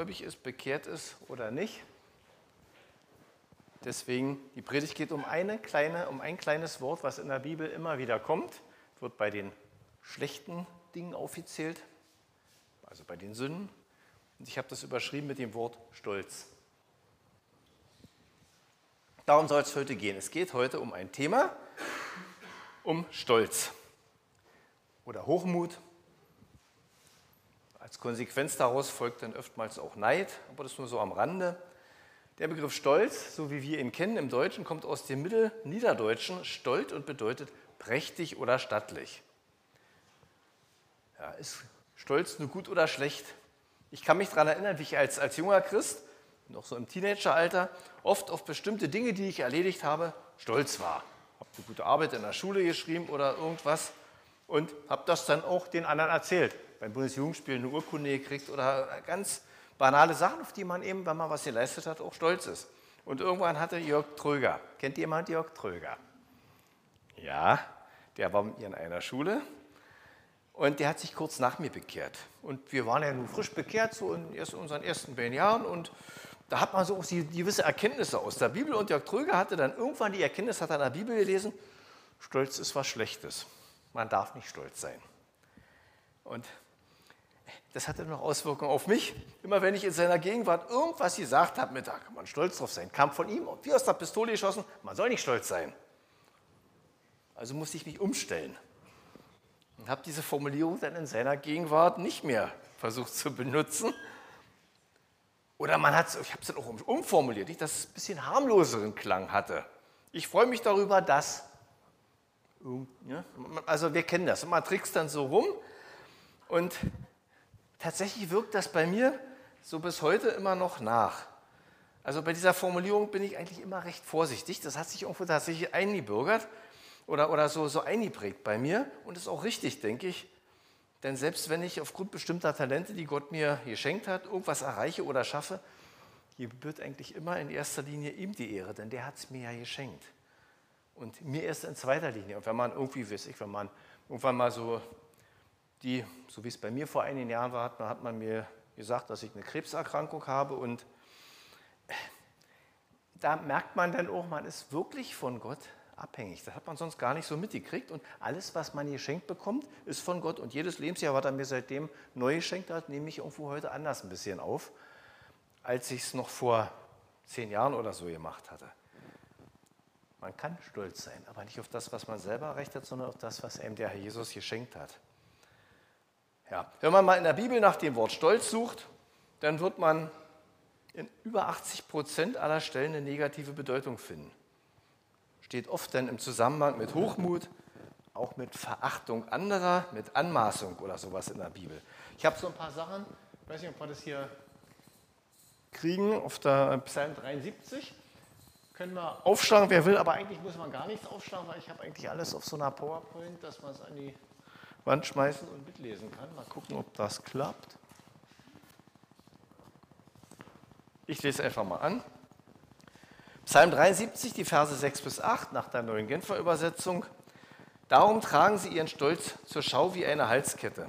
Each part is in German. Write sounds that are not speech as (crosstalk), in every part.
gläubig ist, bekehrt ist oder nicht. Deswegen, die Predigt geht um, eine kleine, um ein kleines Wort, was in der Bibel immer wieder kommt, wird bei den schlechten Dingen aufgezählt, also bei den Sünden. Und ich habe das überschrieben mit dem Wort Stolz. Darum soll es heute gehen. Es geht heute um ein Thema, um Stolz oder Hochmut. Als Konsequenz daraus folgt dann oftmals auch Neid, aber das nur so am Rande. Der Begriff Stolz, so wie wir ihn kennen im Deutschen, kommt aus dem Mittelniederdeutschen Stolz und bedeutet prächtig oder stattlich. Ja, ist Stolz nur gut oder schlecht? Ich kann mich daran erinnern, wie ich als, als junger Christ, noch so im Teenageralter, oft auf bestimmte Dinge, die ich erledigt habe, stolz war. Habe eine gute Arbeit in der Schule geschrieben oder irgendwas und habe das dann auch den anderen erzählt. Beim Bundesjugendspiel eine Urkunde gekriegt oder ganz banale Sachen, auf die man eben, wenn man was geleistet hat, auch stolz ist. Und irgendwann hatte Jörg Tröger, kennt jemand Jörg Tröger? Ja, der war mit mir in einer Schule und der hat sich kurz nach mir bekehrt. Und wir waren ja nun frisch bekehrt, so in unseren ersten beiden Jahren. Und da hat man so auch gewisse Erkenntnisse aus der Bibel. Und Jörg Tröger hatte dann irgendwann die Erkenntnis, hat er in der Bibel gelesen, Stolz ist was Schlechtes. Man darf nicht stolz sein. Und das hatte noch Auswirkungen auf mich. Immer wenn ich in seiner Gegenwart irgendwas gesagt habe, da kann man stolz drauf sein, kam von ihm wie aus der Pistole geschossen, man soll nicht stolz sein. Also musste ich mich umstellen und habe diese Formulierung dann in seiner Gegenwart nicht mehr versucht zu benutzen. Oder man hat ich habe es dann auch umformuliert, dass es ein bisschen harmloseren Klang hatte. Ich freue mich darüber, dass. Also wir kennen das. Man trickst dann so rum und tatsächlich wirkt das bei mir so bis heute immer noch nach. Also bei dieser Formulierung bin ich eigentlich immer recht vorsichtig. Das hat sich irgendwo tatsächlich eingebürgert oder, oder so, so eingeprägt bei mir und ist auch richtig, denke ich. Denn selbst wenn ich aufgrund bestimmter Talente, die Gott mir geschenkt hat, irgendwas erreiche oder schaffe, gebührt eigentlich immer in erster Linie ihm die Ehre, denn der hat es mir ja geschenkt. Und mir erst in zweiter Linie. Und wenn man irgendwie, weiß ich, wenn man irgendwann mal so die, so wie es bei mir vor einigen Jahren war, hat man mir gesagt, dass ich eine Krebserkrankung habe und da merkt man dann auch, man ist wirklich von Gott abhängig. Das hat man sonst gar nicht so mitgekriegt und alles, was man geschenkt bekommt, ist von Gott und jedes Lebensjahr, was er mir seitdem neu geschenkt hat, nehme ich irgendwo heute anders ein bisschen auf, als ich es noch vor zehn Jahren oder so gemacht hatte. Man kann stolz sein, aber nicht auf das, was man selber erreicht hat, sondern auf das, was einem der Herr Jesus geschenkt hat. Ja, wenn man mal in der Bibel nach dem Wort Stolz sucht, dann wird man in über 80 Prozent aller Stellen eine negative Bedeutung finden. Steht oft dann im Zusammenhang mit Hochmut, auch mit Verachtung anderer, mit Anmaßung oder sowas in der Bibel. Ich habe so ein paar Sachen, ich weiß nicht, ob wir das hier kriegen, auf der Psalm 73. Können wir aufschlagen, wer will, aber eigentlich muss man gar nichts aufschlagen, weil ich habe eigentlich alles auf so einer PowerPoint, dass man es an die Wand schmeißen und mitlesen kann. Mal gucken, ob das klappt. Ich lese einfach mal an. Psalm 73, die Verse 6 bis 8 nach der neuen Genfer Übersetzung. Darum tragen sie ihren Stolz zur Schau wie eine Halskette.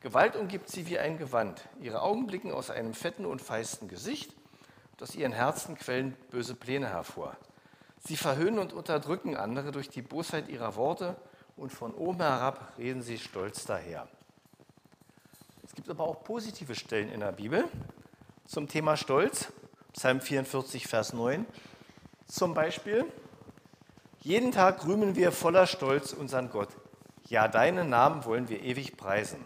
Gewalt umgibt sie wie ein Gewand. Ihre Augen blicken aus einem fetten und feisten Gesicht. Und aus ihren Herzen quellen böse Pläne hervor. Sie verhöhnen und unterdrücken andere durch die Bosheit ihrer Worte und von oben herab reden sie stolz daher. Es gibt aber auch positive Stellen in der Bibel zum Thema Stolz. Psalm 44, Vers 9 zum Beispiel. Jeden Tag rühmen wir voller Stolz unseren Gott. Ja, deinen Namen wollen wir ewig preisen.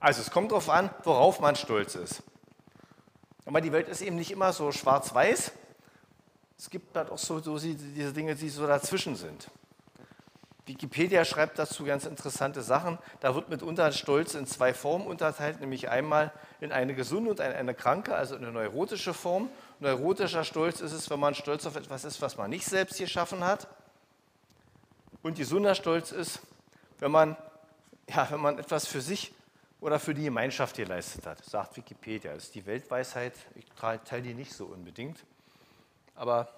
Also es kommt darauf an, worauf man stolz ist. Aber die Welt ist eben nicht immer so schwarz-weiß, es gibt halt auch so, so diese Dinge, die so dazwischen sind. Wikipedia schreibt dazu ganz interessante Sachen. Da wird mitunter Stolz in zwei Formen unterteilt, nämlich einmal in eine gesunde und eine kranke, also eine neurotische Form. Neurotischer Stolz ist es, wenn man stolz auf etwas ist, was man nicht selbst geschaffen hat. Und gesunder Stolz ist, wenn man, ja, wenn man etwas für sich oder für die Gemeinschaft geleistet hat, sagt Wikipedia. Das ist die Weltweisheit, ich teile die nicht so unbedingt aber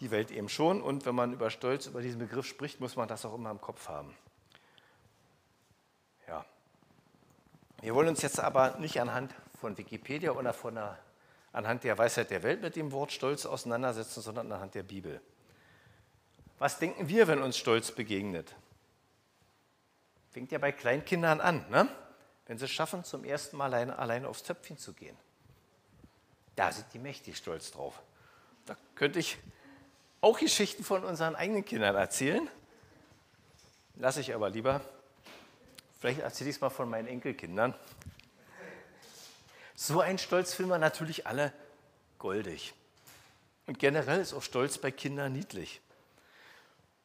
die Welt eben schon. Und wenn man über Stolz, über diesen Begriff spricht, muss man das auch immer im Kopf haben. Ja. Wir wollen uns jetzt aber nicht anhand von Wikipedia oder von der, anhand der Weisheit der Welt mit dem Wort Stolz auseinandersetzen, sondern anhand der Bibel. Was denken wir, wenn uns Stolz begegnet? Fängt ja bei Kleinkindern an, ne? wenn sie schaffen, zum ersten Mal alleine, alleine aufs Töpfchen zu gehen. Da sind die mächtig stolz drauf. Da könnte ich auch Geschichten von unseren eigenen Kindern erzählen. Lasse ich aber lieber. Vielleicht erzähle ich es mal von meinen Enkelkindern. So ein Stolz finden wir natürlich alle goldig. Und generell ist auch Stolz bei Kindern niedlich.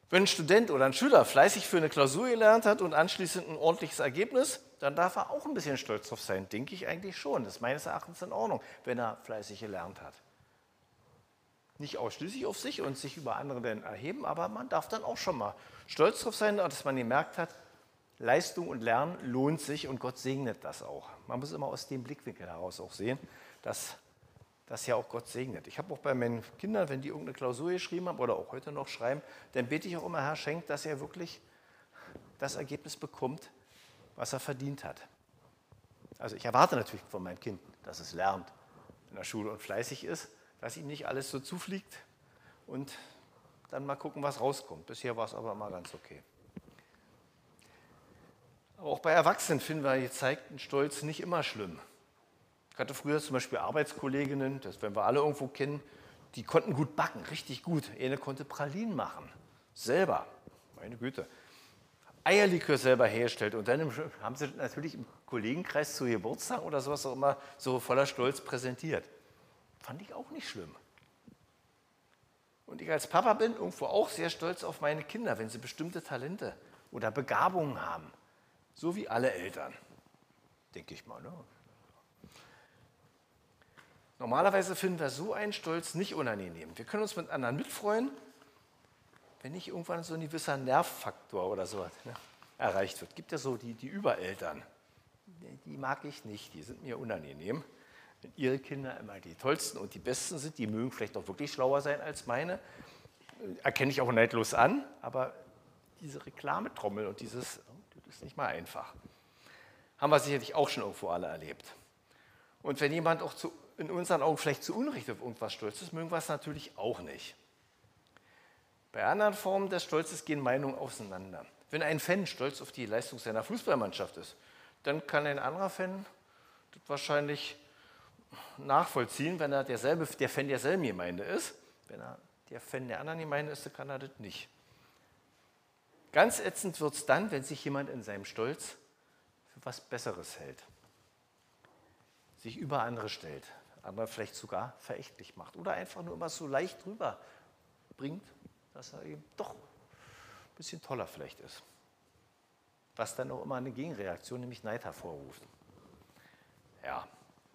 Wenn ein Student oder ein Schüler fleißig für eine Klausur gelernt hat und anschließend ein ordentliches Ergebnis, dann darf er auch ein bisschen stolz drauf sein. Denke ich eigentlich schon. Das ist meines Erachtens in Ordnung, wenn er fleißig gelernt hat. Nicht ausschließlich auf sich und sich über andere dann erheben, aber man darf dann auch schon mal stolz drauf sein, dass man gemerkt hat, Leistung und Lernen lohnt sich und Gott segnet das auch. Man muss immer aus dem Blickwinkel heraus auch sehen, dass das ja auch Gott segnet. Ich habe auch bei meinen Kindern, wenn die irgendeine Klausur geschrieben haben oder auch heute noch schreiben, dann bete ich auch immer, Herr, schenkt, dass er wirklich das Ergebnis bekommt, was er verdient hat. Also ich erwarte natürlich von meinem Kind, dass es lernt in der Schule und fleißig ist, dass ihm nicht alles so zufliegt und dann mal gucken, was rauskommt. Bisher war es aber immer ganz okay. Aber auch bei Erwachsenen finden wir gezeigten Stolz nicht immer schlimm. Ich hatte früher zum Beispiel Arbeitskolleginnen, das werden wir alle irgendwo kennen, die konnten gut backen, richtig gut. Eine konnte Pralinen machen, selber, meine Güte. Eierlikör selber hergestellt und dann haben sie natürlich im Kollegenkreis zu Geburtstag oder sowas auch immer so voller Stolz präsentiert. Fand ich auch nicht schlimm. Und ich als Papa bin irgendwo auch sehr stolz auf meine Kinder, wenn sie bestimmte Talente oder Begabungen haben. So wie alle Eltern, denke ich mal. Ne? Normalerweise finden wir so einen Stolz nicht unangenehm. Wir können uns mit anderen mitfreuen, wenn nicht irgendwann so ein gewisser Nervfaktor oder so ne, erreicht wird. Gibt ja so die, die Übereltern. Die mag ich nicht, die sind mir unangenehm. Wenn ihre Kinder immer die tollsten und die besten sind, die mögen vielleicht auch wirklich schlauer sein als meine, erkenne ich auch neidlos an, aber diese Reklametrommel und dieses, das ist nicht mal einfach. Haben wir sicherlich auch schon irgendwo alle erlebt. Und wenn jemand auch zu in unseren Augen vielleicht zu Unrecht auf irgendwas stolz ist, mögen wir es natürlich auch nicht. Bei anderen Formen des Stolzes gehen Meinungen auseinander. Wenn ein Fan stolz auf die Leistung seiner Fußballmannschaft ist, dann kann ein anderer Fan das wahrscheinlich nachvollziehen, wenn er derselbe, der Fan derselben Gemeinde ist. Wenn er der Fan der anderen Gemeinde ist, dann kann er das nicht. Ganz ätzend wird es dann, wenn sich jemand in seinem Stolz für was Besseres hält, sich über andere stellt, andere vielleicht sogar verächtlich macht oder einfach nur immer so leicht drüber bringt, dass er eben doch ein bisschen toller vielleicht ist. Was dann auch immer eine Gegenreaktion, nämlich Neid hervorruft. Ja,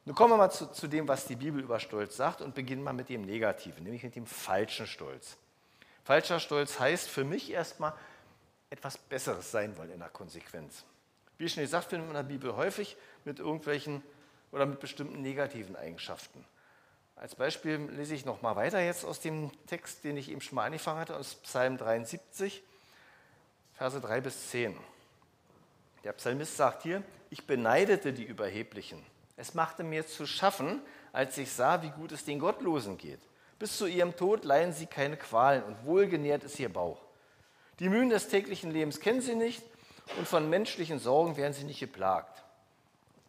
nun kommen wir mal zu, zu, dem, was die Bibel über Stolz sagt und beginnen mal mit dem Negativen, nämlich mit dem falschen Stolz. Falscher Stolz heißt für mich erstmal etwas Besseres sein wollen in der Konsequenz. Wie schon gesagt, finden wir in der Bibel häufig mit irgendwelchen oder mit bestimmten negativen Eigenschaften. Als Beispiel lese ich noch mal weiter jetzt aus dem Text, den ich eben schon mal angefangen hatte, aus Psalm 73, Verse 3 bis 10. Der Psalmist sagt hier, ich beneidete die Überheblichen. Es machte mir zu schaffen, als ich sah, wie gut es den Gottlosen geht. Bis zu ihrem Tod leiden sie keine Qualen und wohlgenährt ist ihr Bauch. Die Mühen des täglichen Lebens kennen sie nicht und von menschlichen Sorgen werden sie nicht geplagt.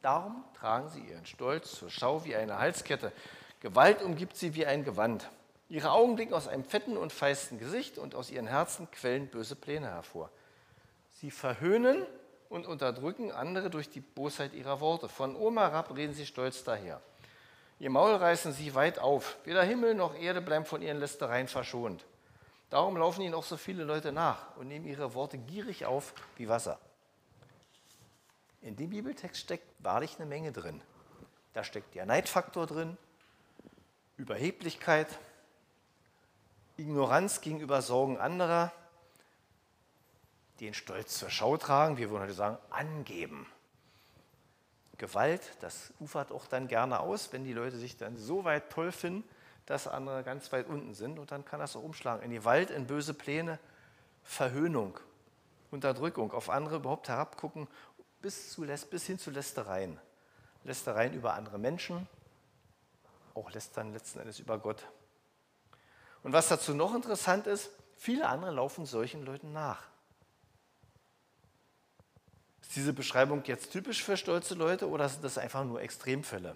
Darum tragen sie ihren Stolz zur Schau wie eine Halskette. Gewalt umgibt sie wie ein Gewand. Ihre Augen blicken aus einem fetten und feisten Gesicht und aus ihren Herzen quellen böse Pläne hervor. Sie verhöhnen und unterdrücken andere durch die Bosheit ihrer Worte. Von oben herab reden sie stolz daher. Ihr Maul reißen sie weit auf. Weder Himmel noch Erde bleiben von ihren Lästereien verschont. Darum laufen ihnen auch so viele Leute nach und nehmen ihre Worte gierig auf wie Wasser. In dem Bibeltext steckt wahrlich eine Menge drin. Da steckt der Neidfaktor drin, Überheblichkeit, Ignoranz gegenüber Sorgen anderer, den Stolz zur Schau tragen, wir würden heute sagen, angeben. Gewalt, das ufert auch dann gerne aus, wenn die Leute sich dann so weit toll finden, dass andere ganz weit unten sind. Und dann kann das auch umschlagen in Gewalt, in böse Pläne, Verhöhnung, Unterdrückung, auf andere überhaupt herabgucken bis, zu, bis hin zu Lästereien. Lästereien über andere Menschen, auch lästern letzten Endes über Gott. Und was dazu noch interessant ist, viele andere laufen solchen Leuten nach. Ist diese Beschreibung jetzt typisch für stolze Leute oder sind das einfach nur Extremfälle?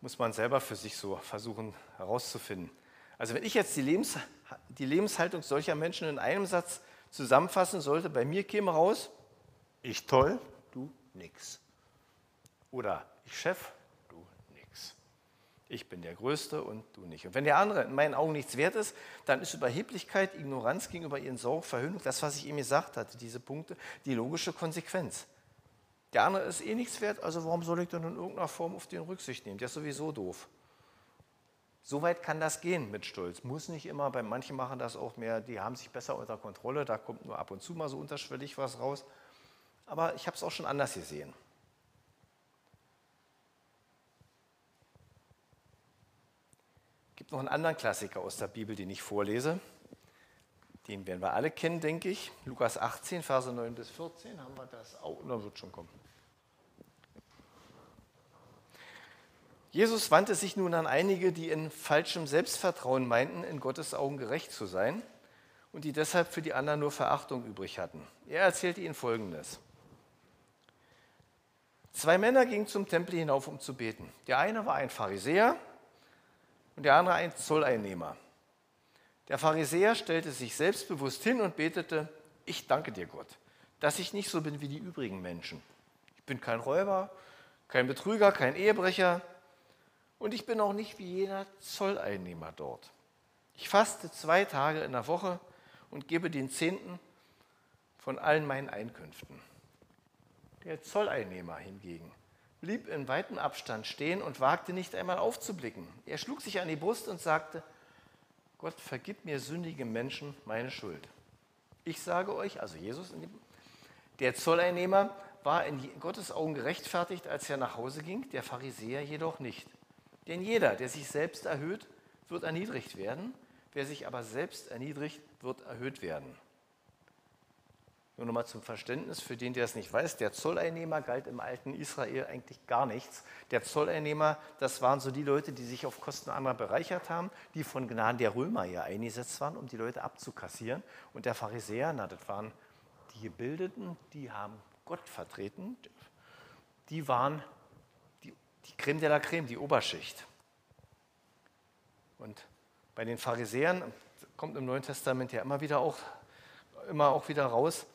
Muss man selber für sich so versuchen herauszufinden. Also wenn ich jetzt die, Lebens, die Lebenshaltung solcher Menschen in einem Satz zusammenfassen sollte, bei mir käme raus, ich toll, du nix. Oder ich Chef. Ich bin der Größte und du nicht. Und wenn der andere in meinen Augen nichts wert ist, dann ist Überheblichkeit, Ignoranz gegenüber ihren Sorgen, Verhöhnung, das, was ich eben gesagt hatte, diese Punkte, die logische Konsequenz. Der andere ist eh nichts wert, also warum soll ich dann in irgendeiner Form auf den Rücksicht nehmen? Der ist sowieso doof. So weit kann das gehen mit Stolz. Muss nicht immer, bei manchen machen das auch mehr, die haben sich besser unter Kontrolle, da kommt nur ab und zu mal so unterschwellig was raus. Aber ich habe es auch schon anders gesehen. Gibt noch einen anderen Klassiker aus der Bibel, den ich vorlese. Den werden wir alle kennen, denke ich. Lukas 18, Verse 9 bis 14 haben wir das auch, oh, wird schon kommen. Jesus wandte sich nun an einige, die in falschem Selbstvertrauen meinten, in Gottes Augen gerecht zu sein und die deshalb für die anderen nur Verachtung übrig hatten. Er erzählte ihnen Folgendes. Zwei Männer gingen zum Tempel hinauf, um zu beten. Der eine war ein Pharisäer und der andere ein Zolleinnehmer. Der Pharisäer stellte sich selbstbewusst hin und betete, ich danke dir Gott, dass ich nicht so bin wie die übrigen Menschen. Ich bin kein Räuber, kein Betrüger, kein Ehebrecher, und ich bin auch nicht wie jeder Zolleinnehmer dort. Ich faste zwei Tage in der Woche und gebe den Zehnten von allen meinen Einkünften. Der Zolleinnehmer hingegen blieb in weitem Abstand stehen und wagte nicht einmal aufzublicken. Er schlug sich an die Brust und sagte, Gott, vergib mir sündige Menschen meine Schuld. Ich sage euch, also Jesus, der Zolleinnehmer war in Gottes Augen gerechtfertigt, als er nach Hause ging, der Pharisäer jedoch nicht. Denn jeder, der sich selbst erhöht, wird erniedrigt werden. Wer sich aber selbst erniedrigt, wird erhöht werden. Nur nochmal zum Verständnis für den, der es nicht weiß, der Zolleinnehmer galt im alten Israel eigentlich gar nichts. Der Zolleinnehmer, das waren so die Leute, die sich auf Kosten anderer bereichert haben, die von Gnaden der Römer ja eingesetzt waren, um die Leute abzukassieren. Und der Pharisäer, na, das waren die Gebildeten, die haben Gott vertreten, die waren die Creme de la Creme, die Oberschicht. Und bei den Pharisäern kommt im Neuen Testament ja immer wieder auch, immer auch wieder raus,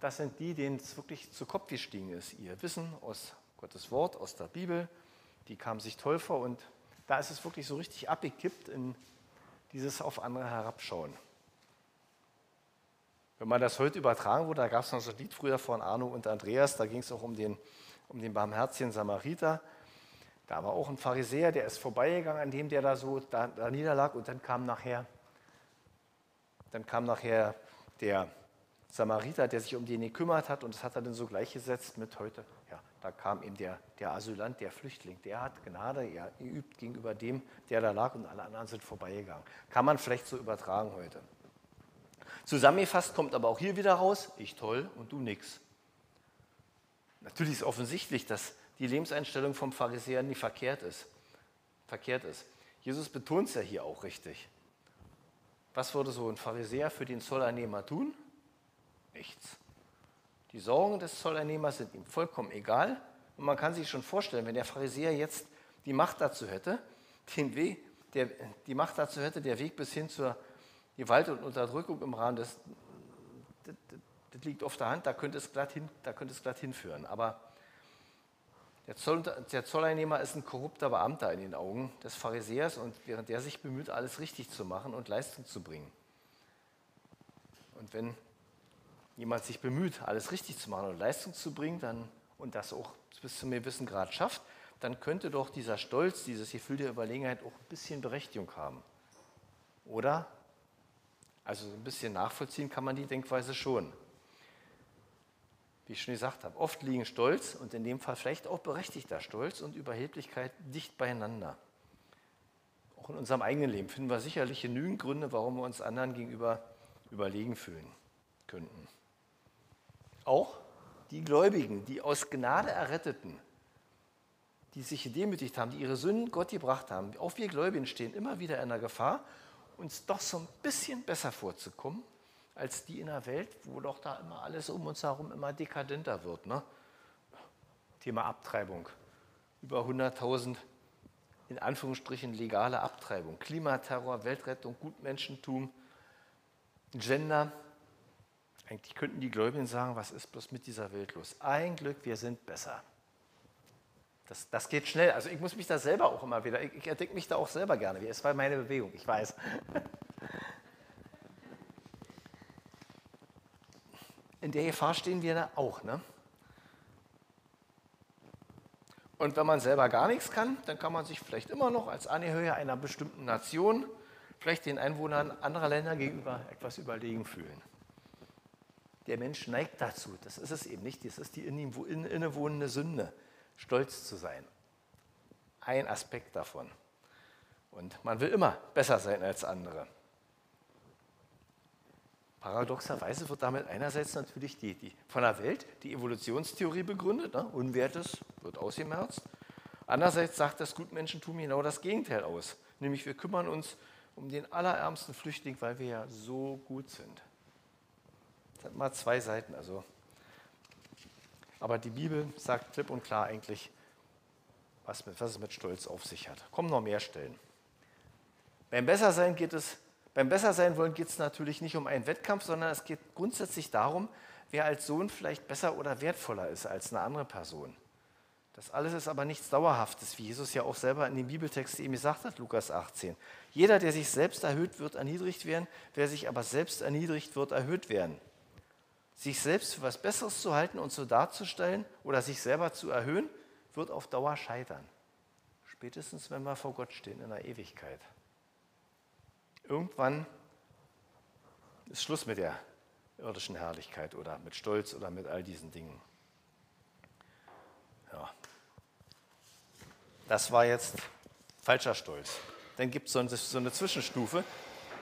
das sind die, denen es wirklich zu Kopf gestiegen ist. Ihr Wissen aus Gottes Wort, aus der Bibel, die kamen sich toll vor und da ist es wirklich so richtig abgekippt in dieses auf andere herabschauen. Wenn man das heute übertragen würde, da gab es noch so ein Lied früher von Arno und Andreas, da ging es auch um den, um den barmherzigen Samariter. Da war auch ein Pharisäer, der ist vorbeigegangen, an dem der da so da, da niederlag und dann kam nachher, dann kam nachher der Samariter, der sich um den gekümmert hat und das hat er dann so gleichgesetzt mit heute. Ja, da kam eben der, der Asylant, der Flüchtling, der hat Gnade er übt gegenüber dem, der da lag und alle anderen sind vorbeigegangen. Kann man vielleicht so übertragen heute. Zusammengefasst kommt aber auch hier wieder raus, ich toll und du nix. Natürlich ist offensichtlich, dass die Lebenseinstellung vom Pharisäer nicht verkehrt ist. Verkehrt ist. Jesus betont es ja hier auch richtig. Was würde so ein Pharisäer für den Zolleinnehmer tun? Nichts. Die Sorgen des Zolleinnehmers sind ihm vollkommen egal. Und man kann sich schon vorstellen, wenn der Pharisäer jetzt die Macht dazu hätte, den Weg, der, die Macht dazu hätte, der Weg bis hin zur Gewalt und Unterdrückung im Rahmen des, das, das liegt auf der Hand, da könnte es glatt, hin, da könnte es glatt hinführen. Aber der, Zoll, der Zolleinnehmer ist ein korrupter Beamter in den Augen des Pharisäers und während er sich bemüht, alles richtig zu machen und Leistung zu bringen. Und wenn jemand sich bemüht, alles richtig zu machen und Leistung zu bringen dann, und das auch bis zu einem gewissen Grad schafft, dann könnte doch dieser Stolz, dieses Gefühl der Überlegenheit auch ein bisschen Berechtigung haben. Oder? Also ein bisschen nachvollziehen kann man die Denkweise schon wie ich schon gesagt habe, oft liegen Stolz und in dem Fall vielleicht auch berechtigter Stolz und Überheblichkeit dicht beieinander. Auch in unserem eigenen Leben finden wir sicherlich genügend Gründe, warum wir uns anderen gegenüber überlegen fühlen könnten. Auch die Gläubigen, die aus Gnade erretteten, die sich gedemütigt haben, die ihre Sünden Gott gebracht haben, auch wir Gläubigen stehen immer wieder in der Gefahr, uns doch so ein bisschen besser vorzukommen als die in der Welt, wo doch da immer alles um uns herum immer dekadenter wird. Ne? Thema Abtreibung. Über 100.000 in Anführungsstrichen legale Abtreibung. Klimaterror, Weltrettung, Gutmenschentum, Gender. Eigentlich könnten die Gläubigen sagen, was ist bloß mit dieser Welt los? Ein Glück, wir sind besser. Das, das geht schnell. Also ich muss mich da selber auch immer wieder, ich, ich entdecke mich da auch selber gerne. Es war meine Bewegung, ich weiß. (laughs) In der Gefahr stehen wir da auch. Ne? Und wenn man selber gar nichts kann, dann kann man sich vielleicht immer noch als Angehöriger einer bestimmten Nation, vielleicht den Einwohnern anderer Länder gegenüber etwas überlegen fühlen. Der Mensch neigt dazu, das ist es eben nicht, das ist die in ihm innewohnende Sünde stolz zu sein. Ein Aspekt davon. Und man will immer besser sein als andere. Paradoxerweise wird damit einerseits natürlich die, die, von der Welt die Evolutionstheorie begründet, ne? Unwertes wird ausgemerzt. Andererseits sagt das Gutmenschentum genau das Gegenteil aus, nämlich wir kümmern uns um den allerärmsten Flüchtling, weil wir ja so gut sind. Das hat mal zwei Seiten. Also aber die Bibel sagt klipp und klar eigentlich, was, mit, was es mit Stolz auf sich hat. Kommen noch mehr Stellen. Beim Bessersein geht es, beim Bessersein wollen geht es natürlich nicht um einen Wettkampf, sondern es geht grundsätzlich darum, wer als Sohn vielleicht besser oder wertvoller ist als eine andere Person. Das alles ist aber nichts Dauerhaftes, wie Jesus ja auch selber in dem Bibeltext eben gesagt hat, Lukas 18. Jeder, der sich selbst erhöht, wird erniedrigt werden, wer sich aber selbst erniedrigt, wird erhöht werden sich selbst für was Besseres zu halten und so darzustellen oder sich selber zu erhöhen, wird auf Dauer scheitern. Spätestens, wenn wir vor Gott stehen in der Ewigkeit. Irgendwann ist Schluss mit der irdischen Herrlichkeit oder mit Stolz oder mit all diesen Dingen. Ja. Das war jetzt falscher Stolz. Dann gibt es so eine Zwischenstufe,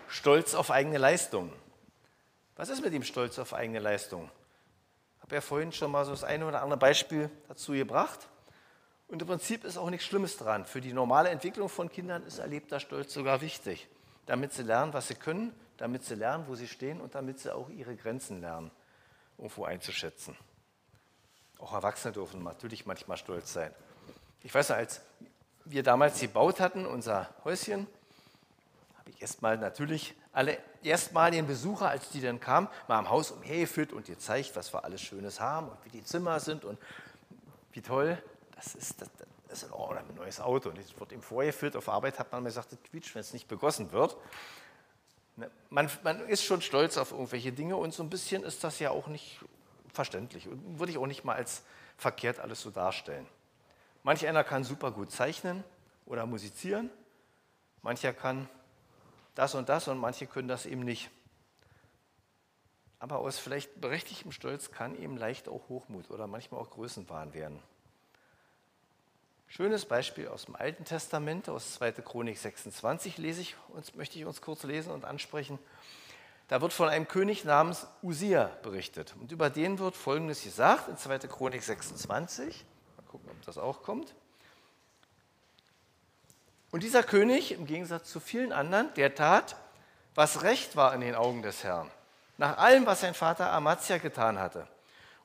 Stolz auf eigene Leistungen. Was ist mit dem Stolz auf eigene Leistung? Ich habe ja vorhin schon mal so das eine oder andere Beispiel dazu gebracht. Und im Prinzip ist auch nichts Schlimmes dran. Für die normale Entwicklung von Kindern ist erlebter Stolz sogar wichtig, damit sie lernen, was sie können, damit sie lernen, wo sie stehen und damit sie auch ihre Grenzen lernen, irgendwo einzuschätzen. Auch Erwachsene dürfen natürlich manchmal stolz sein. Ich weiß noch, als wir damals gebaut hatten, unser Häuschen, habe ich erstmal natürlich alle erstmaligen Besucher, als die dann kamen, mal am Haus umhergeführt und gezeigt, was wir alles Schönes haben und wie die Zimmer sind und wie toll. Das ist, das, das ist oh, ein neues Auto. Und es wird ihm vorgeführt. Auf Arbeit hat man mir gesagt, das quietscht, wenn es nicht begossen wird. Ne, man, man, ist schon stolz auf irgendwelche Dinge und so ein bisschen ist das ja auch nicht verständlich und würde ich auch nicht mal als verkehrt alles so darstellen. Manch einer kann super gut zeichnen oder musizieren, mancher kann das und das und manche können das eben nicht. Aber aus vielleicht berechtigtem Stolz kann eben leicht auch Hochmut oder manchmal auch Größenwahn werden. Schönes Beispiel aus dem Alten Testament, aus 2. Chronik 26 lese ich, uns, möchte ich uns kurz lesen und ansprechen. Da wird von einem König namens Usia berichtet. Und über den wird Folgendes gesagt in 2. Chronik 26. Mal gucken, ob das auch kommt. Und dieser König, im Gegensatz zu vielen anderen, der tat, was recht war in den Augen des Herrn, nach allem, was sein Vater Amazia getan hatte.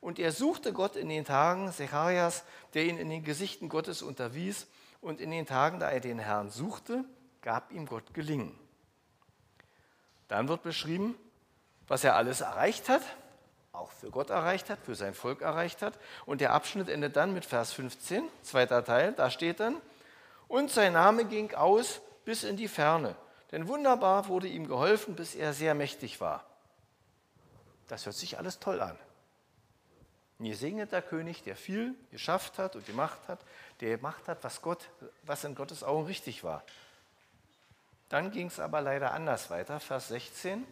Und er suchte Gott in den Tagen Zecharias, der ihn in den Gesichten Gottes unterwies, und in den Tagen, da er den Herrn suchte, gab ihm Gott gelingen. Dann wird beschrieben, was er alles erreicht hat, auch für Gott erreicht hat, für sein Volk erreicht hat. Und der Abschnitt endet dann mit Vers 15, zweiter Teil, da steht dann, und sein Name ging aus bis in die Ferne. Denn wunderbar wurde ihm geholfen, bis er sehr mächtig war. Das hört sich alles toll an. Ein gesegneter König, der viel geschafft hat und gemacht hat, der gemacht hat, was, Gott, was in Gottes Augen richtig war. Dann ging es aber leider anders weiter, Vers 16.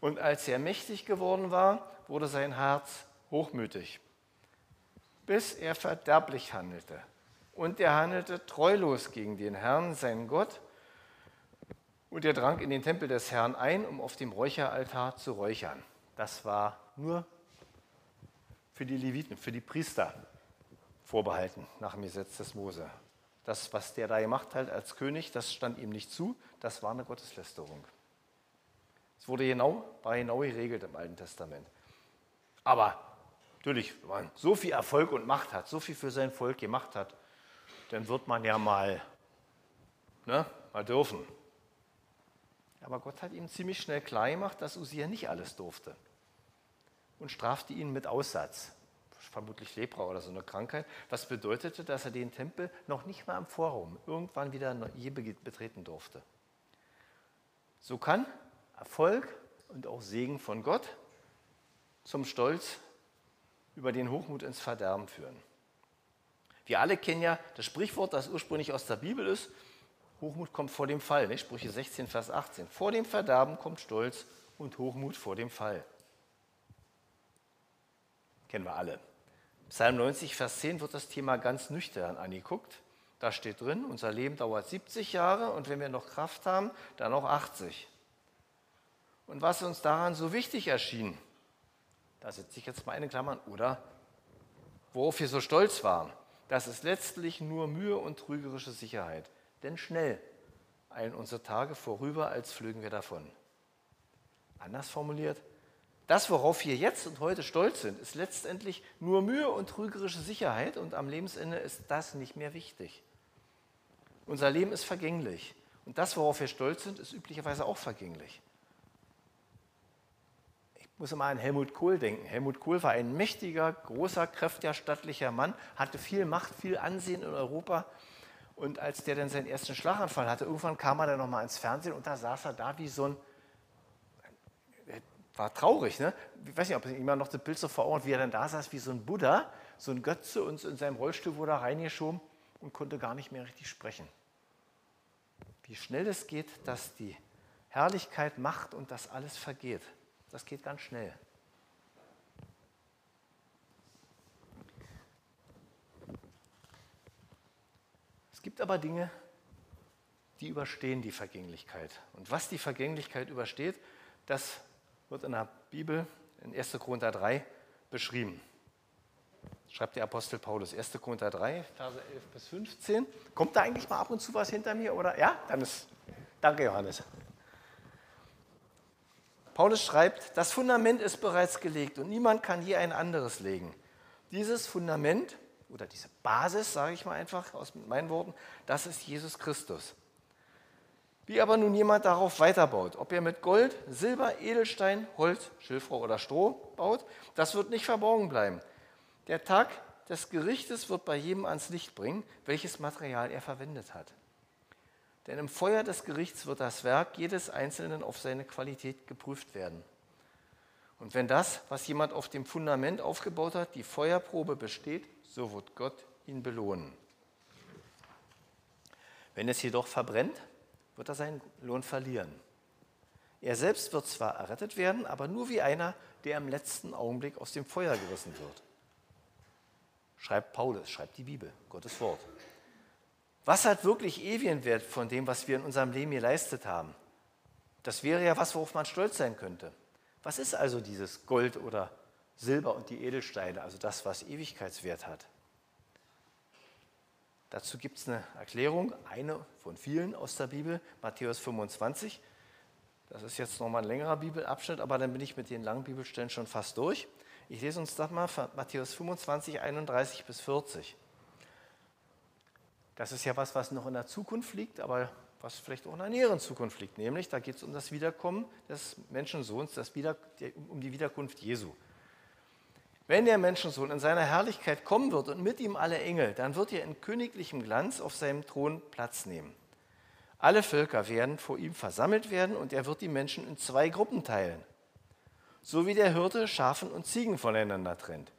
Und als er mächtig geworden war, wurde sein Herz hochmütig, bis er verderblich handelte und er handelte treulos gegen den Herrn, seinen Gott. Und er drang in den Tempel des Herrn ein, um auf dem Räucheraltar zu räuchern. das war nur für die Leviten, für die Priester vorbehalten nach dem Gesetz des Mose. Das, was der da gemacht hat als König, das stand ihm nicht zu, das war eine Gotteslästerung. Es wurde genau, war genau geregelt im Alten Testament. Aber natürlich, wenn man so viel Erfolg und Macht hat, so viel für sein Volk gemacht hat, dann wird man ja mal, ne, mal dürfen. Aber Gott hat ihm ziemlich schnell klar gemacht, dass Usia nicht alles durfte und strafte ihn mit Aussatz. Vermutlich Lepra oder so eine Krankheit. Was bedeutete, dass er den Tempel noch nicht mal im Vorraum irgendwann wieder je betreten durfte. So kann Erfolg und auch Segen von Gott zum Stolz über den Hochmut ins Verderben führen. Wir alle kennen ja das Sprichwort, das ursprünglich aus der Bibel ist. Hochmut kommt vor dem Fall. Nicht? Sprüche 16, Vers 18. Vor dem Verderben kommt Stolz und Hochmut vor dem Fall. Kennen wir alle. Psalm 90, Vers 10 wird das Thema ganz nüchtern angeguckt. Da steht drin, unser Leben dauert 70 Jahre und wenn wir noch Kraft haben, dann noch 80. Und was uns daran so wichtig erschien, da setze ich jetzt mal eine Klammern, oder worauf wir so stolz waren, das ist letztlich nur Mühe und trügerische Sicherheit. Denn schnell eilen unsere Tage vorüber, als flögen wir davon. Anders formuliert, das, worauf wir jetzt und heute stolz sind, ist letztendlich nur Mühe und trügerische Sicherheit und am Lebensende ist das nicht mehr wichtig. Unser Leben ist vergänglich und das, worauf wir stolz sind, ist üblicherweise auch vergänglich. Muss immer an Helmut Kohl denken. Helmut Kohl war ein mächtiger, großer, kräftiger, stattlicher Mann, hatte viel Macht, viel Ansehen in Europa. Und als der dann seinen ersten Schlaganfall hatte, irgendwann kam er dann nochmal ins Fernsehen und da saß er da wie so ein war traurig. Ne? Ich weiß nicht, ob jemand noch das Bild so vor Augen wie er dann da saß wie so ein Buddha, so ein Götze und in seinem Rollstuhl wurde er reingeschoben und konnte gar nicht mehr richtig sprechen. Wie schnell es geht, dass die Herrlichkeit macht und das alles vergeht. Das geht ganz schnell. Es gibt aber Dinge, die überstehen die Vergänglichkeit. Und was die Vergänglichkeit übersteht, das wird in der Bibel in 1. Korinther 3 beschrieben. Schreibt der Apostel Paulus, 1. Korinther 3, Verse 11 bis 15. Kommt da eigentlich mal ab und zu was hinter mir? Oder ja, dann ist. Danke, Johannes. Paulus schreibt, das Fundament ist bereits gelegt und niemand kann je ein anderes legen. Dieses Fundament oder diese Basis, sage ich mal einfach aus meinen Worten, das ist Jesus Christus. Wie aber nun jemand darauf weiterbaut, ob er mit Gold, Silber, Edelstein, Holz, Schilfrohr oder Stroh baut, das wird nicht verborgen bleiben. Der Tag des Gerichtes wird bei jedem ans Licht bringen, welches Material er verwendet hat. Denn im Feuer des Gerichts wird das Werk jedes Einzelnen auf seine Qualität geprüft werden. Und wenn das, was jemand auf dem Fundament aufgebaut hat, die Feuerprobe besteht, so wird Gott ihn belohnen. Wenn es jedoch verbrennt, wird er seinen Lohn verlieren. Er selbst wird zwar errettet werden, aber nur wie einer, der im letzten Augenblick aus dem Feuer gerissen wird. Schreibt Paulus, schreibt die Bibel, Gottes Wort. Was hat wirklich ewigen Wert von dem, was wir in unserem Leben geleistet haben? Das wäre ja was, worauf man stolz sein könnte. Was ist also dieses Gold oder Silber und die Edelsteine, also das, was Ewigkeitswert hat? Dazu gibt es eine Erklärung, eine von vielen aus der Bibel, Matthäus 25. Das ist jetzt nochmal ein längerer Bibelabschnitt, aber dann bin ich mit den langen Bibelstellen schon fast durch. Ich lese uns das mal Matthäus 25, 31 bis 40. Das ist ja was, was noch in der Zukunft liegt, aber was vielleicht auch in der näheren Zukunft liegt. Nämlich, da geht es um das Wiederkommen des Menschensohns, das Wieder, um die Wiederkunft Jesu. Wenn der Menschensohn in seiner Herrlichkeit kommen wird und mit ihm alle Engel, dann wird er in königlichem Glanz auf seinem Thron Platz nehmen. Alle Völker werden vor ihm versammelt werden und er wird die Menschen in zwei Gruppen teilen. So wie der Hirte Schafen und Ziegen voneinander trennt.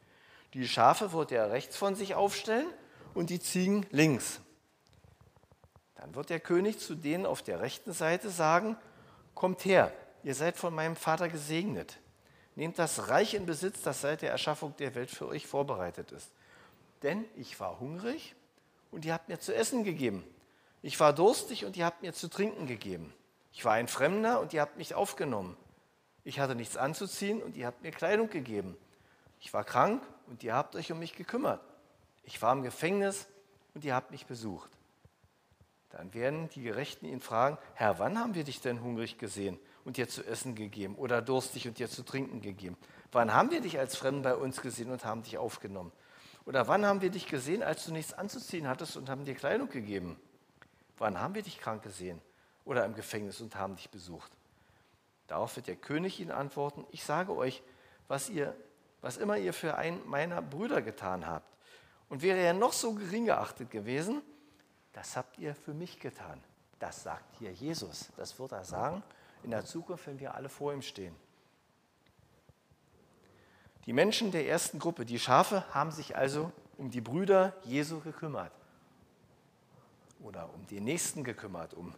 Die Schafe wird er rechts von sich aufstellen und die Ziegen links. Dann wird der König zu denen auf der rechten Seite sagen, Kommt her, ihr seid von meinem Vater gesegnet Nehmt das Reich in Besitz, das seit der Erschaffung der Welt für euch vorbereitet ist. Denn ich war hungrig und ihr habt mir zu essen gegeben. Ich war durstig und ihr habt mir zu trinken gegeben. Ich war ein Fremder und ihr habt mich aufgenommen. Ich hatte nichts anzuziehen und ihr habt mir Kleidung gegeben. Ich war krank und ihr habt euch um mich gekümmert. Ich war im Gefängnis und ihr habt mich besucht. Dann werden die Gerechten ihn fragen, Herr, wann haben wir dich denn hungrig gesehen und dir zu essen gegeben oder durstig und dir zu trinken gegeben? Wann haben wir dich als Fremden bei uns gesehen und haben dich aufgenommen? Oder wann haben wir dich gesehen, als du nichts anzuziehen hattest und haben dir Kleidung gegeben? Wann haben wir dich krank gesehen oder im Gefängnis und haben dich besucht? Darauf wird der König ihnen antworten, ich sage euch, was, ihr, was immer ihr für einen meiner Brüder getan habt. Und wäre er noch so gering geachtet gewesen, das habt ihr für mich getan. Das sagt hier Jesus. Das wird er sagen in der Zukunft, wenn wir alle vor ihm stehen. Die Menschen der ersten Gruppe, die Schafe, haben sich also um die Brüder Jesu gekümmert. Oder um die Nächsten gekümmert, um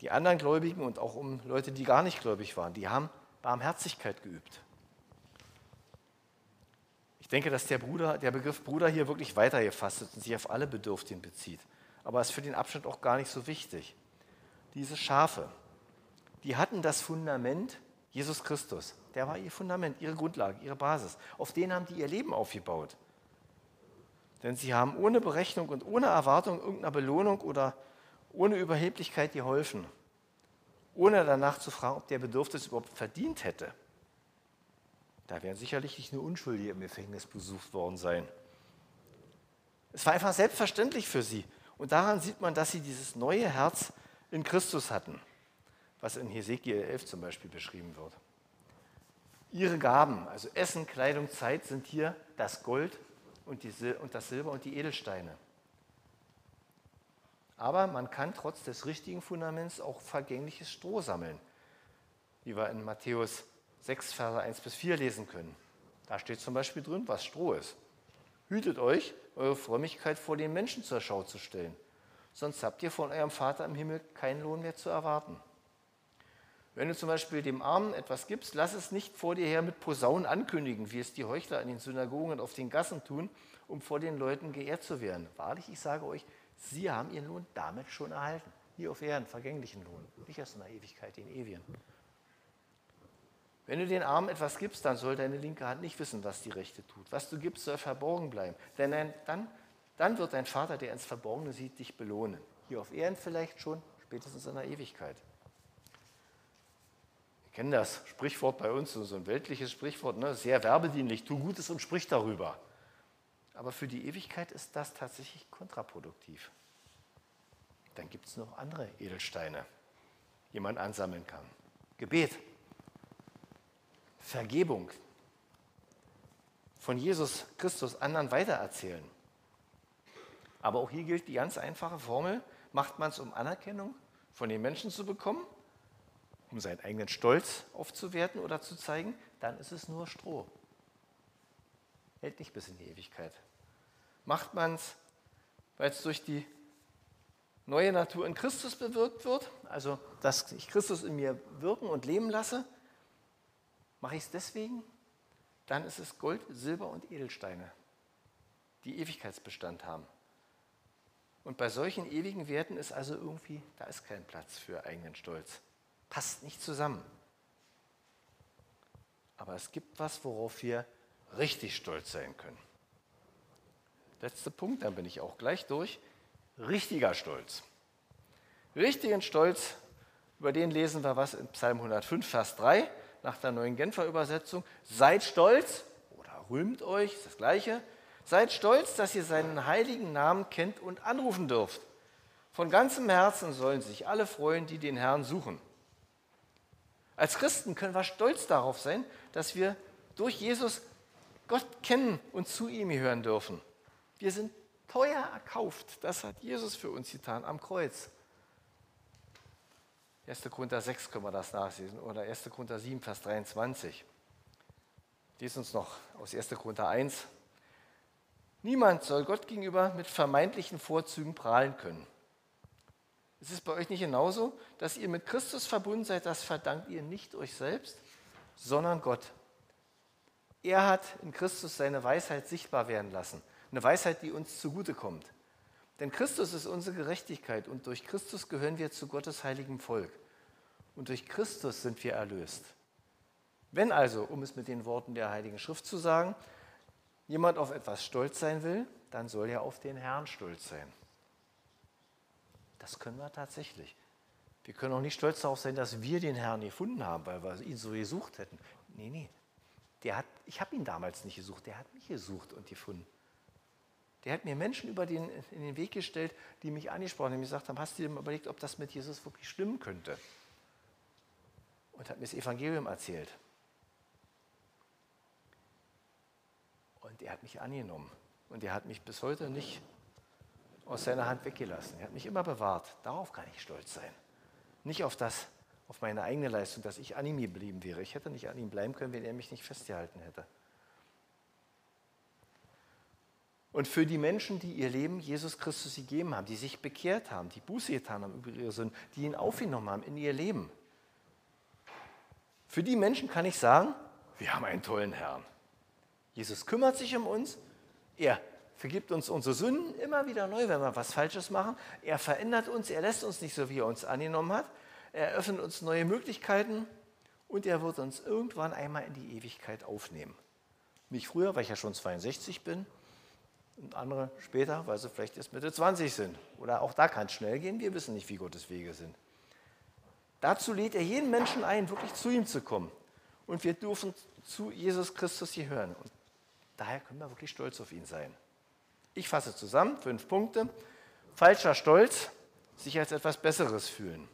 die anderen Gläubigen und auch um Leute, die gar nicht gläubig waren. Die haben Barmherzigkeit geübt. Ich denke, dass der, Bruder, der Begriff Bruder hier wirklich weitergefasst ist und sich auf alle Bedürftigen bezieht. Aber ist für den Abschnitt auch gar nicht so wichtig. Diese Schafe, die hatten das Fundament Jesus Christus. Der war ihr Fundament, ihre Grundlage, ihre Basis. Auf den haben die ihr Leben aufgebaut. Denn sie haben ohne Berechnung und ohne Erwartung irgendeiner Belohnung oder ohne Überheblichkeit geholfen, ohne danach zu fragen, ob der Bedürfnis überhaupt verdient hätte. Da wären sicherlich nicht nur Unschuldige im Gefängnis besucht worden sein. Es war einfach selbstverständlich für sie. Und daran sieht man, dass sie dieses neue Herz in Christus hatten was in Hesekiel 11 zum Beispiel beschrieben wird. Ihre Gaben, also Essen, Kleidung, Zeit, sind hier das Gold und, die, und das Silber und die Edelsteine. Aber man kann trotz des richtigen Fundaments auch vergängliches Stroh sammeln, wie wir in Matthäus 6, Verse 1 bis 4 lesen können. Da steht zum Beispiel drin, was Stroh ist. Hütet euch, eure Frömmigkeit vor den Menschen zur Schau zu stellen, sonst habt ihr von eurem Vater im Himmel keinen Lohn mehr zu erwarten. Wenn du zum Beispiel dem Armen etwas gibst, lass es nicht vor dir her mit Posaunen ankündigen, wie es die Heuchler in den Synagogen und auf den Gassen tun, um vor den Leuten geehrt zu werden. Wahrlich, ich sage euch, sie haben ihren Lohn damit schon erhalten. Hier auf Erden, vergänglichen Lohn, nicht erst in der Ewigkeit, den ewigen. Wenn du den Armen etwas gibst, dann soll deine linke Hand nicht wissen, was die rechte tut. Was du gibst, soll verborgen bleiben. Denn dann, dann wird dein Vater, der ins Verborgene sieht, dich belohnen. Hier auf Erden vielleicht schon, spätestens in der Ewigkeit kennen das Sprichwort bei uns, so ein weltliches Sprichwort, ne? sehr werbedienlich, tu Gutes und sprich darüber. Aber für die Ewigkeit ist das tatsächlich kontraproduktiv. Dann gibt es noch andere Edelsteine, die man ansammeln kann. Gebet, Vergebung, von Jesus Christus anderen weitererzählen. Aber auch hier gilt die ganz einfache Formel, macht man es, um Anerkennung von den Menschen zu bekommen um seinen eigenen Stolz aufzuwerten oder zu zeigen, dann ist es nur Stroh. Hält nicht bis in die Ewigkeit. Macht man es, weil es durch die neue Natur in Christus bewirkt wird, also dass ich Christus in mir wirken und leben lasse, mache ich es deswegen, dann ist es Gold, Silber und Edelsteine, die Ewigkeitsbestand haben. Und bei solchen ewigen Werten ist also irgendwie, da ist kein Platz für eigenen Stolz. Passt nicht zusammen. Aber es gibt was, worauf wir richtig stolz sein können. Letzter Punkt, dann bin ich auch gleich durch. Richtiger Stolz. Richtigen Stolz, über den lesen wir was in Psalm 105, Vers 3 nach der neuen Genfer Übersetzung. Seid stolz oder rühmt euch, ist das gleiche. Seid stolz, dass ihr seinen heiligen Namen kennt und anrufen dürft. Von ganzem Herzen sollen sich alle freuen, die den Herrn suchen. Als Christen können wir stolz darauf sein, dass wir durch Jesus Gott kennen und zu ihm hören dürfen. Wir sind teuer erkauft. Das hat Jesus für uns getan am Kreuz. 1. Korinther 6 können wir das nachlesen oder 1. Korinther 7, Vers 23. Lies uns noch aus 1. Korinther 1. Niemand soll Gott gegenüber mit vermeintlichen Vorzügen prahlen können. Ist es bei euch nicht genauso, dass ihr mit Christus verbunden seid? Das verdankt ihr nicht euch selbst, sondern Gott. Er hat in Christus seine Weisheit sichtbar werden lassen. Eine Weisheit, die uns zugutekommt. Denn Christus ist unsere Gerechtigkeit und durch Christus gehören wir zu Gottes heiligem Volk. Und durch Christus sind wir erlöst. Wenn also, um es mit den Worten der Heiligen Schrift zu sagen, jemand auf etwas stolz sein will, dann soll er auf den Herrn stolz sein. Das können wir tatsächlich. Wir können auch nicht stolz darauf sein, dass wir den Herrn gefunden haben, weil wir ihn so gesucht hätten. Nee, nee. Der hat, ich habe ihn damals nicht gesucht, der hat mich gesucht und gefunden. Der hat mir Menschen über den, in den Weg gestellt, die mich angesprochen haben, die gesagt haben, hast du dir mal überlegt, ob das mit Jesus wirklich stimmen könnte? Und hat mir das Evangelium erzählt. Und er hat mich angenommen. Und er hat mich bis heute nicht aus seiner Hand weggelassen. Er hat mich immer bewahrt. Darauf kann ich stolz sein. Nicht auf das, auf meine eigene Leistung, dass ich an ihm geblieben wäre. Ich hätte nicht an ihm bleiben können, wenn er mich nicht festgehalten hätte. Und für die Menschen, die ihr Leben Jesus Christus gegeben haben, die sich bekehrt haben, die Buße getan haben über ihre Sünden, die ihn aufgenommen haben in ihr Leben, für die Menschen kann ich sagen, wir haben einen tollen Herrn. Jesus kümmert sich um uns, er vergibt uns unsere Sünden immer wieder neu, wenn wir was Falsches machen. Er verändert uns, er lässt uns nicht so, wie er uns angenommen hat. Er öffnet uns neue Möglichkeiten und er wird uns irgendwann einmal in die Ewigkeit aufnehmen. Nicht früher, weil ich ja schon 62 bin, und andere später, weil sie vielleicht erst Mitte 20 sind. Oder auch da kann es schnell gehen, wir wissen nicht, wie Gottes Wege sind. Dazu lädt er jeden Menschen ein, wirklich zu ihm zu kommen. Und wir dürfen zu Jesus Christus hier hören. Und daher können wir wirklich stolz auf ihn sein. Ich fasse zusammen, fünf Punkte. Falscher Stolz, sich als etwas Besseres fühlen.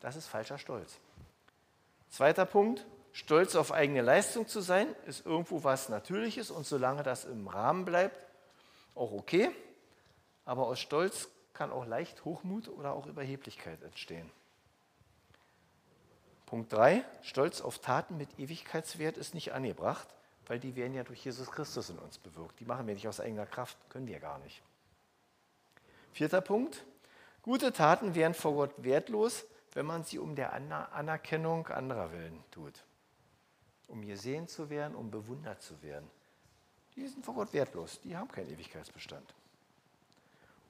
Das ist falscher Stolz. Zweiter Punkt, stolz auf eigene Leistung zu sein, ist irgendwo was Natürliches und solange das im Rahmen bleibt, auch okay, aber aus Stolz kann auch leicht Hochmut oder auch Überheblichkeit entstehen. Punkt 3, Stolz auf Taten mit Ewigkeitswert ist nicht angebracht, weil die werden ja durch Jesus Christus in uns bewirkt. Die machen wir nicht aus eigener Kraft, können wir gar nicht. Vierter Punkt, gute Taten wären vor Gott wertlos, wenn man sie um der Anerkennung anderer willen tut. Um gesehen zu werden, um bewundert zu werden die sind vor Gott wertlos, die haben keinen Ewigkeitsbestand.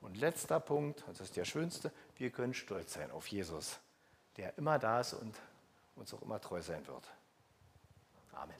Und letzter Punkt, das ist der schönste, wir können stolz sein auf Jesus, der immer da ist und uns auch immer treu sein wird. Amen.